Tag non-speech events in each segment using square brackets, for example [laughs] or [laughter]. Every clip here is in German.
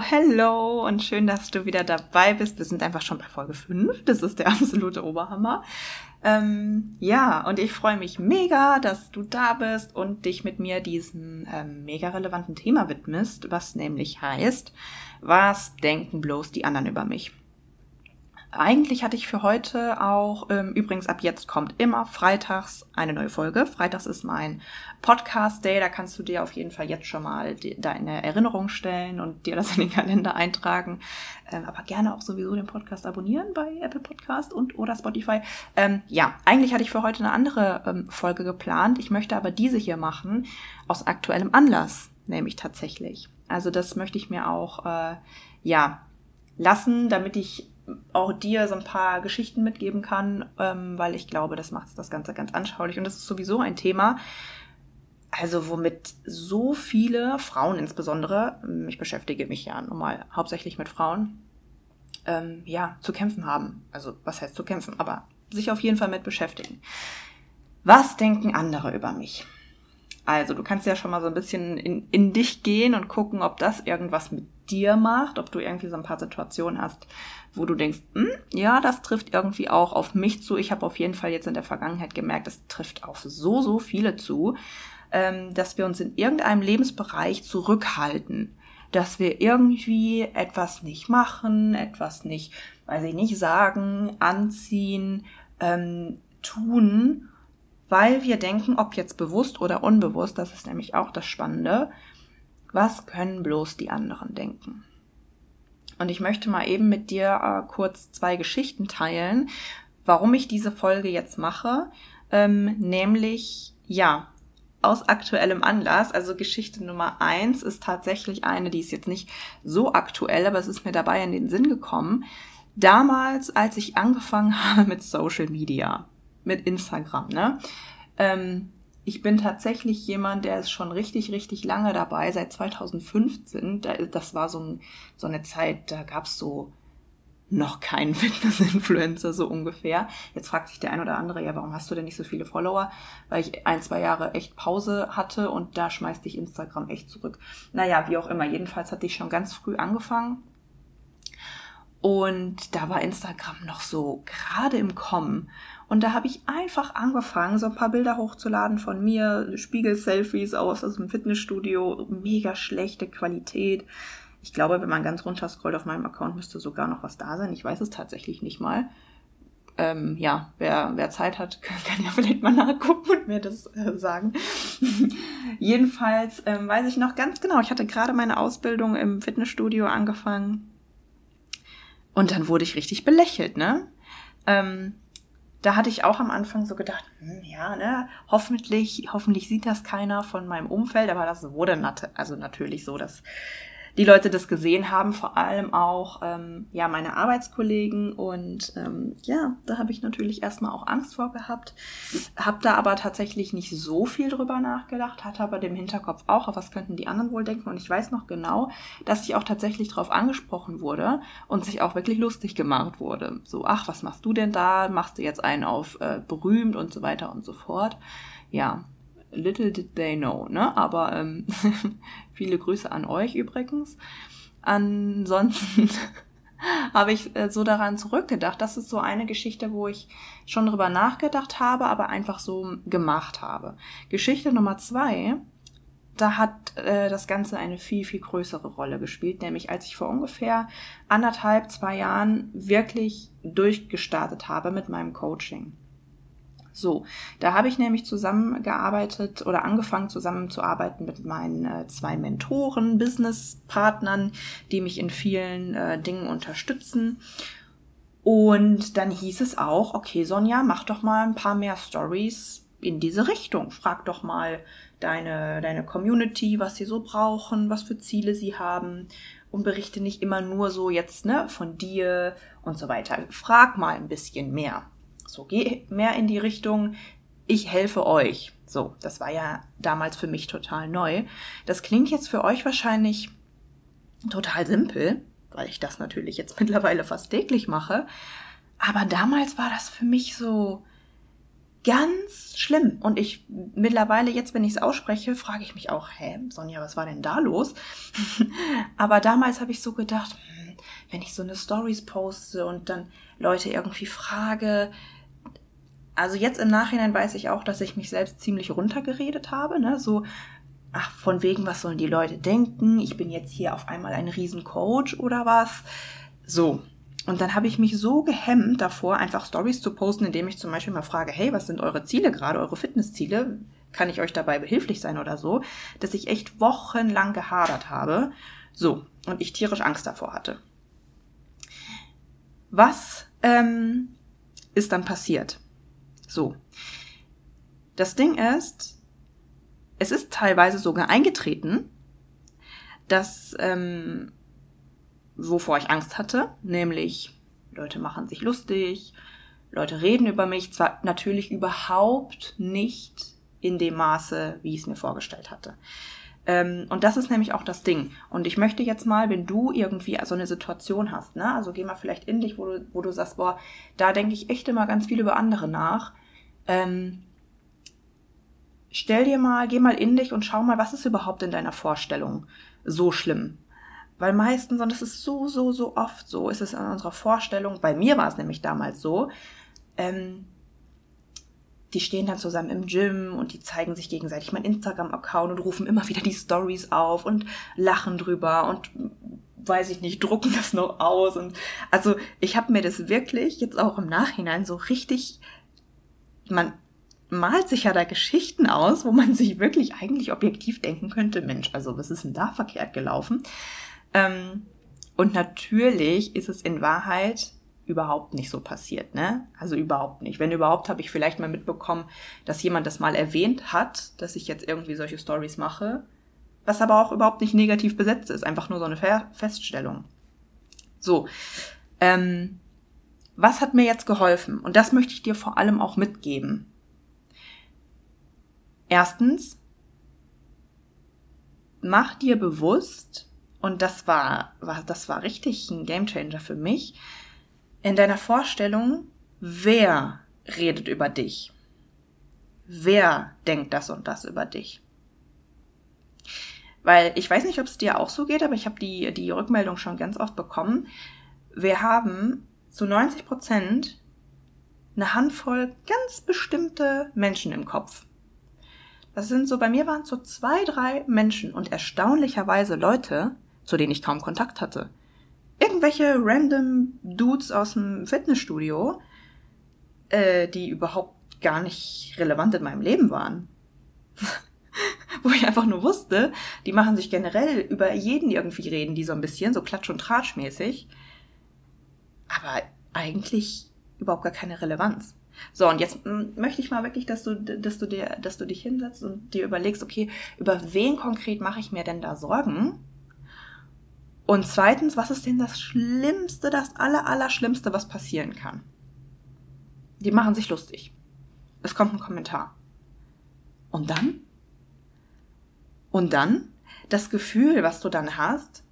Hello, und schön, dass du wieder dabei bist. Wir sind einfach schon bei Folge 5. Das ist der [laughs] absolute Oberhammer. Ähm, ja, und ich freue mich mega, dass du da bist und dich mit mir diesem ähm, mega relevanten Thema widmest, was nämlich heißt, was denken bloß die anderen über mich? Eigentlich hatte ich für heute auch, ähm, übrigens ab jetzt kommt immer freitags eine neue Folge. Freitags ist mein Podcast-Day, da kannst du dir auf jeden Fall jetzt schon mal die, deine Erinnerung stellen und dir das in den Kalender eintragen. Ähm, aber gerne auch sowieso den Podcast abonnieren bei Apple Podcast und oder Spotify. Ähm, ja, eigentlich hatte ich für heute eine andere ähm, Folge geplant. Ich möchte aber diese hier machen aus aktuellem Anlass, nämlich tatsächlich. Also das möchte ich mir auch, äh, ja, lassen, damit ich auch dir so ein paar Geschichten mitgeben kann, ähm, weil ich glaube, das macht das Ganze ganz anschaulich. Und das ist sowieso ein Thema, also womit so viele Frauen insbesondere, ich beschäftige mich ja nun mal hauptsächlich mit Frauen, ähm, ja, zu kämpfen haben. Also was heißt zu kämpfen, aber sich auf jeden Fall mit beschäftigen. Was denken andere über mich? Also du kannst ja schon mal so ein bisschen in, in dich gehen und gucken, ob das irgendwas mit dir macht, ob du irgendwie so ein paar Situationen hast, wo du denkst, hm, ja, das trifft irgendwie auch auf mich zu. Ich habe auf jeden Fall jetzt in der Vergangenheit gemerkt, das trifft auf so, so viele zu, ähm, dass wir uns in irgendeinem Lebensbereich zurückhalten, dass wir irgendwie etwas nicht machen, etwas nicht, weiß ich nicht, sagen, anziehen, ähm, tun, weil wir denken, ob jetzt bewusst oder unbewusst, das ist nämlich auch das Spannende, was können bloß die anderen denken? Und ich möchte mal eben mit dir äh, kurz zwei Geschichten teilen, warum ich diese Folge jetzt mache. Ähm, nämlich, ja, aus aktuellem Anlass. Also Geschichte Nummer eins ist tatsächlich eine, die ist jetzt nicht so aktuell, aber es ist mir dabei in den Sinn gekommen. Damals, als ich angefangen [laughs] habe mit Social Media, mit Instagram, ne? Ähm, ich bin tatsächlich jemand, der ist schon richtig, richtig lange dabei, seit 2015. Das war so, ein, so eine Zeit, da gab es so noch keinen [laughs] Fitness-Influencer, so ungefähr. Jetzt fragt sich der ein oder andere, ja, warum hast du denn nicht so viele Follower? Weil ich ein, zwei Jahre echt Pause hatte und da schmeißt dich Instagram echt zurück. Naja, wie auch immer. Jedenfalls hatte ich schon ganz früh angefangen. Und da war Instagram noch so gerade im Kommen. Und da habe ich einfach angefangen, so ein paar Bilder hochzuladen von mir, Spiegel-Selfies aus, aus dem Fitnessstudio, mega schlechte Qualität. Ich glaube, wenn man ganz runter scrollt auf meinem Account, müsste sogar noch was da sein. Ich weiß es tatsächlich nicht mal. Ähm, ja, wer, wer Zeit hat, [laughs] kann ja vielleicht mal nachgucken und mir das äh, sagen. [laughs] Jedenfalls ähm, weiß ich noch ganz genau, ich hatte gerade meine Ausbildung im Fitnessstudio angefangen. Und dann wurde ich richtig belächelt, ne? Ähm, da hatte ich auch am Anfang so gedacht, hm, ja, ne, hoffentlich, hoffentlich sieht das keiner von meinem Umfeld, aber das wurde nat also natürlich so, dass die Leute das gesehen haben, vor allem auch ähm, ja meine Arbeitskollegen und ähm, ja, da habe ich natürlich erstmal auch Angst vor gehabt, habe da aber tatsächlich nicht so viel drüber nachgedacht, hatte aber dem Hinterkopf auch, was könnten die anderen wohl denken und ich weiß noch genau, dass ich auch tatsächlich darauf angesprochen wurde und sich auch wirklich lustig gemacht wurde. So, ach, was machst du denn da? Machst du jetzt einen auf äh, berühmt und so weiter und so fort. Ja, little did they know, ne? Aber ähm, [laughs] viele Grüße an euch übrigens. Ansonsten [laughs] habe ich äh, so daran zurückgedacht. Das ist so eine Geschichte, wo ich schon drüber nachgedacht habe, aber einfach so gemacht habe. Geschichte Nummer zwei, da hat äh, das Ganze eine viel, viel größere Rolle gespielt, nämlich als ich vor ungefähr anderthalb, zwei Jahren wirklich durchgestartet habe mit meinem Coaching. So, da habe ich nämlich zusammengearbeitet oder angefangen zusammenzuarbeiten mit meinen äh, zwei Mentoren, Businesspartnern, die mich in vielen äh, Dingen unterstützen. Und dann hieß es auch, okay, Sonja, mach doch mal ein paar mehr Stories in diese Richtung. Frag doch mal deine, deine Community, was sie so brauchen, was für Ziele sie haben und berichte nicht immer nur so jetzt, ne, von dir und so weiter. Frag mal ein bisschen mehr. So, geh mehr in die Richtung, ich helfe euch. So, das war ja damals für mich total neu. Das klingt jetzt für euch wahrscheinlich total simpel, weil ich das natürlich jetzt [laughs] mittlerweile fast täglich mache. Aber damals war das für mich so ganz schlimm. Und ich mittlerweile, jetzt, wenn ich es ausspreche, frage ich mich auch, hä, Sonja, was war denn da los? [laughs] Aber damals habe ich so gedacht, hm, wenn ich so eine Stories poste und dann Leute irgendwie frage, also jetzt im Nachhinein weiß ich auch, dass ich mich selbst ziemlich runtergeredet habe, ne? So, ach, von wegen, was sollen die Leute denken? Ich bin jetzt hier auf einmal ein Riesencoach oder was? So. Und dann habe ich mich so gehemmt davor, einfach Stories zu posten, indem ich zum Beispiel mal frage, hey, was sind eure Ziele gerade, eure Fitnessziele? Kann ich euch dabei behilflich sein oder so? Dass ich echt wochenlang gehadert habe. So. Und ich tierisch Angst davor hatte. Was ähm, ist dann passiert? So. Das Ding ist, es ist teilweise sogar eingetreten, dass, ähm, wovor ich Angst hatte, nämlich Leute machen sich lustig, Leute reden über mich, zwar natürlich überhaupt nicht in dem Maße, wie ich es mir vorgestellt hatte. Ähm, und das ist nämlich auch das Ding. Und ich möchte jetzt mal, wenn du irgendwie so eine Situation hast, ne, also geh mal vielleicht in dich, wo du, wo du sagst, boah, da denke ich echt immer ganz viel über andere nach. Ähm, stell dir mal, geh mal in dich und schau mal, was ist überhaupt in deiner Vorstellung so schlimm? Weil meistens, und es ist so, so, so oft so, ist es in unserer Vorstellung, bei mir war es nämlich damals so, ähm, die stehen dann zusammen im Gym und die zeigen sich gegenseitig mein Instagram-Account und rufen immer wieder die Stories auf und lachen drüber und weiß ich nicht, drucken das noch aus. Und also ich habe mir das wirklich jetzt auch im Nachhinein so richtig, man malt sich ja da Geschichten aus, wo man sich wirklich eigentlich objektiv denken könnte, Mensch, also was ist denn da verkehrt gelaufen? Ähm, und natürlich ist es in Wahrheit überhaupt nicht so passiert, ne? Also überhaupt nicht. Wenn überhaupt, habe ich vielleicht mal mitbekommen, dass jemand das mal erwähnt hat, dass ich jetzt irgendwie solche Stories mache, was aber auch überhaupt nicht negativ besetzt ist, einfach nur so eine Feststellung. So, ähm, was hat mir jetzt geholfen? Und das möchte ich dir vor allem auch mitgeben. Erstens, mach dir bewusst, und das war, war, das war richtig ein Gamechanger für mich, in deiner Vorstellung, wer redet über dich? Wer denkt das und das über dich? Weil ich weiß nicht, ob es dir auch so geht, aber ich habe die, die Rückmeldung schon ganz oft bekommen. Wir haben zu 90 Prozent eine Handvoll ganz bestimmte Menschen im Kopf. Das sind so, bei mir waren so zwei, drei Menschen und erstaunlicherweise Leute, zu denen ich kaum Kontakt hatte. Irgendwelche random Dudes aus dem Fitnessstudio, äh, die überhaupt gar nicht relevant in meinem Leben waren. [laughs] Wo ich einfach nur wusste, die machen sich generell über jeden irgendwie reden, die so ein bisschen, so klatsch- und tratschmäßig. Aber eigentlich überhaupt gar keine Relevanz. So, und jetzt hm, möchte ich mal wirklich, dass du, dass du dir, dass du dich hinsetzt und dir überlegst, okay, über wen konkret mache ich mir denn da Sorgen? Und zweitens, was ist denn das Schlimmste, das aller, aller Schlimmste, was passieren kann? Die machen sich lustig. Es kommt ein Kommentar. Und dann? Und dann? Das Gefühl, was du dann hast,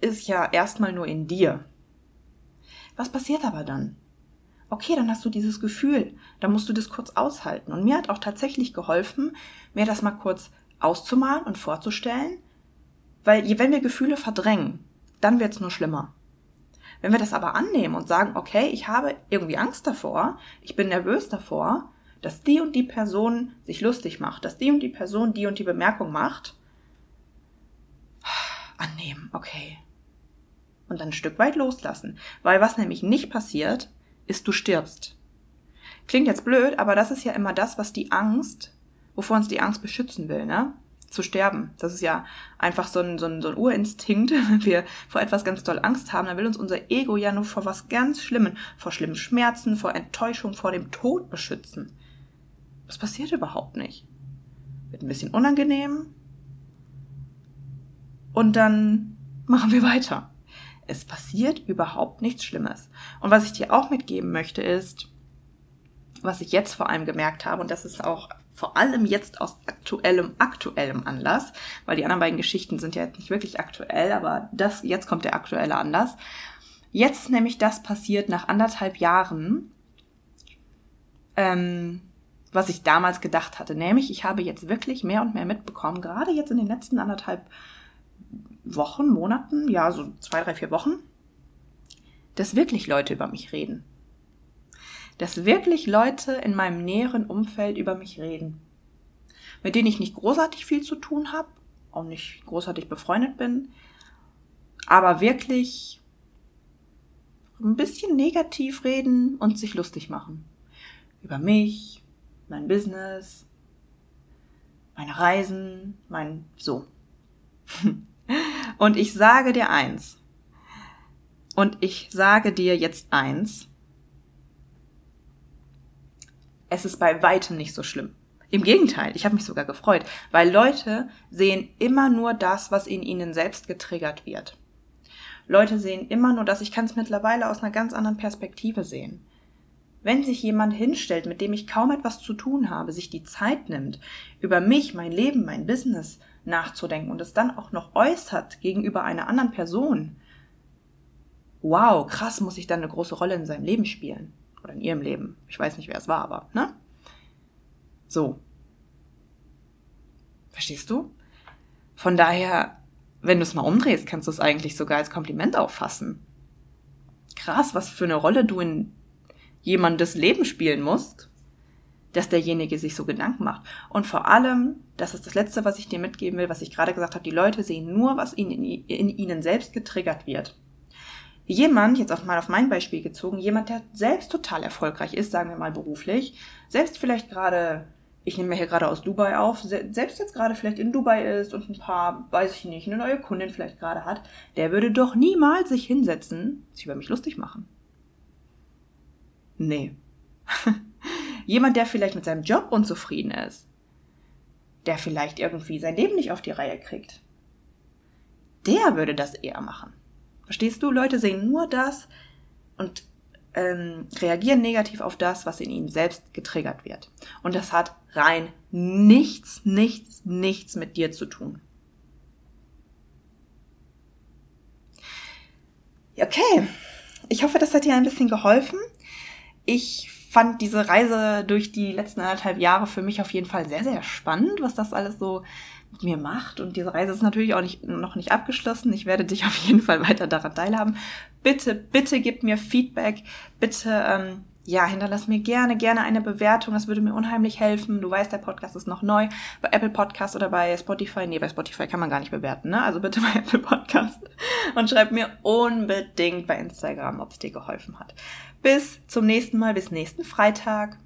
ist ja erstmal nur in dir. Was passiert aber dann? okay, dann hast du dieses Gefühl, dann musst du das kurz aushalten. Und mir hat auch tatsächlich geholfen, mir das mal kurz auszumalen und vorzustellen, weil wenn wir Gefühle verdrängen, dann wird es nur schlimmer. Wenn wir das aber annehmen und sagen, okay, ich habe irgendwie Angst davor, ich bin nervös davor, dass die und die Person sich lustig macht, dass die und die Person die und die Bemerkung macht, annehmen, okay. Und dann ein Stück weit loslassen. Weil was nämlich nicht passiert, ist, du stirbst. Klingt jetzt blöd, aber das ist ja immer das, was die Angst, wovor uns die Angst beschützen will, ne? Zu sterben. Das ist ja einfach so ein, so ein, so ein Urinstinkt. [laughs] Wenn wir vor etwas ganz doll Angst haben, dann will uns unser Ego ja nur vor was ganz Schlimmen, vor schlimmen Schmerzen, vor Enttäuschung, vor dem Tod beschützen. Es passiert überhaupt nicht. Wird ein bisschen unangenehm. Und dann machen wir weiter. Es passiert überhaupt nichts Schlimmes. Und was ich dir auch mitgeben möchte ist, was ich jetzt vor allem gemerkt habe, und das ist auch vor allem jetzt aus aktuellem, aktuellem Anlass, weil die anderen beiden Geschichten sind ja jetzt nicht wirklich aktuell, aber das, jetzt kommt der aktuelle Anlass. Jetzt ist nämlich das passiert nach anderthalb Jahren, ähm, was ich damals gedacht hatte. Nämlich, ich habe jetzt wirklich mehr und mehr mitbekommen, gerade jetzt in den letzten anderthalb Wochen, Monaten, ja, so zwei, drei, vier Wochen, dass wirklich Leute über mich reden dass wirklich Leute in meinem näheren Umfeld über mich reden, mit denen ich nicht großartig viel zu tun habe, auch nicht großartig befreundet bin, aber wirklich ein bisschen negativ reden und sich lustig machen. Über mich, mein Business, meine Reisen, mein so. [laughs] Und ich sage dir eins. Und ich sage dir jetzt eins es ist bei weitem nicht so schlimm. Im Gegenteil, ich habe mich sogar gefreut, weil Leute sehen immer nur das, was in ihnen selbst getriggert wird. Leute sehen immer nur das, ich kann es mittlerweile aus einer ganz anderen Perspektive sehen. Wenn sich jemand hinstellt, mit dem ich kaum etwas zu tun habe, sich die Zeit nimmt, über mich, mein Leben, mein Business nachzudenken und es dann auch noch äußert gegenüber einer anderen Person, wow, krass, muss ich dann eine große Rolle in seinem Leben spielen. Oder in ihrem Leben. Ich weiß nicht, wer es war, aber, ne? So. Verstehst du? Von daher, wenn du es mal umdrehst, kannst du es eigentlich sogar als Kompliment auffassen. Krass, was für eine Rolle du in jemandes Leben spielen musst, dass derjenige sich so Gedanken macht. Und vor allem, das ist das Letzte, was ich dir mitgeben will, was ich gerade gesagt habe, die Leute sehen nur, was ihnen in, in ihnen selbst getriggert wird. Jemand, jetzt auch mal auf mein Beispiel gezogen, jemand, der selbst total erfolgreich ist, sagen wir mal beruflich, selbst vielleicht gerade, ich nehme mir hier gerade aus Dubai auf, selbst jetzt gerade vielleicht in Dubai ist und ein paar, weiß ich nicht, eine neue Kundin vielleicht gerade hat, der würde doch niemals sich hinsetzen, sich über mich lustig machen. Nee. [laughs] jemand, der vielleicht mit seinem Job unzufrieden ist, der vielleicht irgendwie sein Leben nicht auf die Reihe kriegt, der würde das eher machen. Verstehst du? Leute sehen nur das und ähm, reagieren negativ auf das, was in ihnen selbst getriggert wird. Und das hat rein nichts, nichts, nichts mit dir zu tun. Okay, ich hoffe, das hat dir ein bisschen geholfen. Ich fand diese Reise durch die letzten anderthalb Jahre für mich auf jeden Fall sehr, sehr spannend, was das alles so mir macht. Und diese Reise ist natürlich auch nicht, noch nicht abgeschlossen. Ich werde dich [laughs] auf jeden Fall weiter daran teilhaben. Bitte, bitte gib mir Feedback. Bitte, ähm, ja, hinterlass mir gerne, gerne eine Bewertung. Das würde mir unheimlich helfen. Du weißt, der Podcast ist noch neu. Bei Apple Podcast oder bei Spotify. Nee, bei Spotify kann man gar nicht bewerten, ne? Also bitte [laughs] bei Apple Podcast. Und schreib mir unbedingt bei Instagram, ob es dir geholfen hat. Bis zum nächsten Mal, bis nächsten Freitag.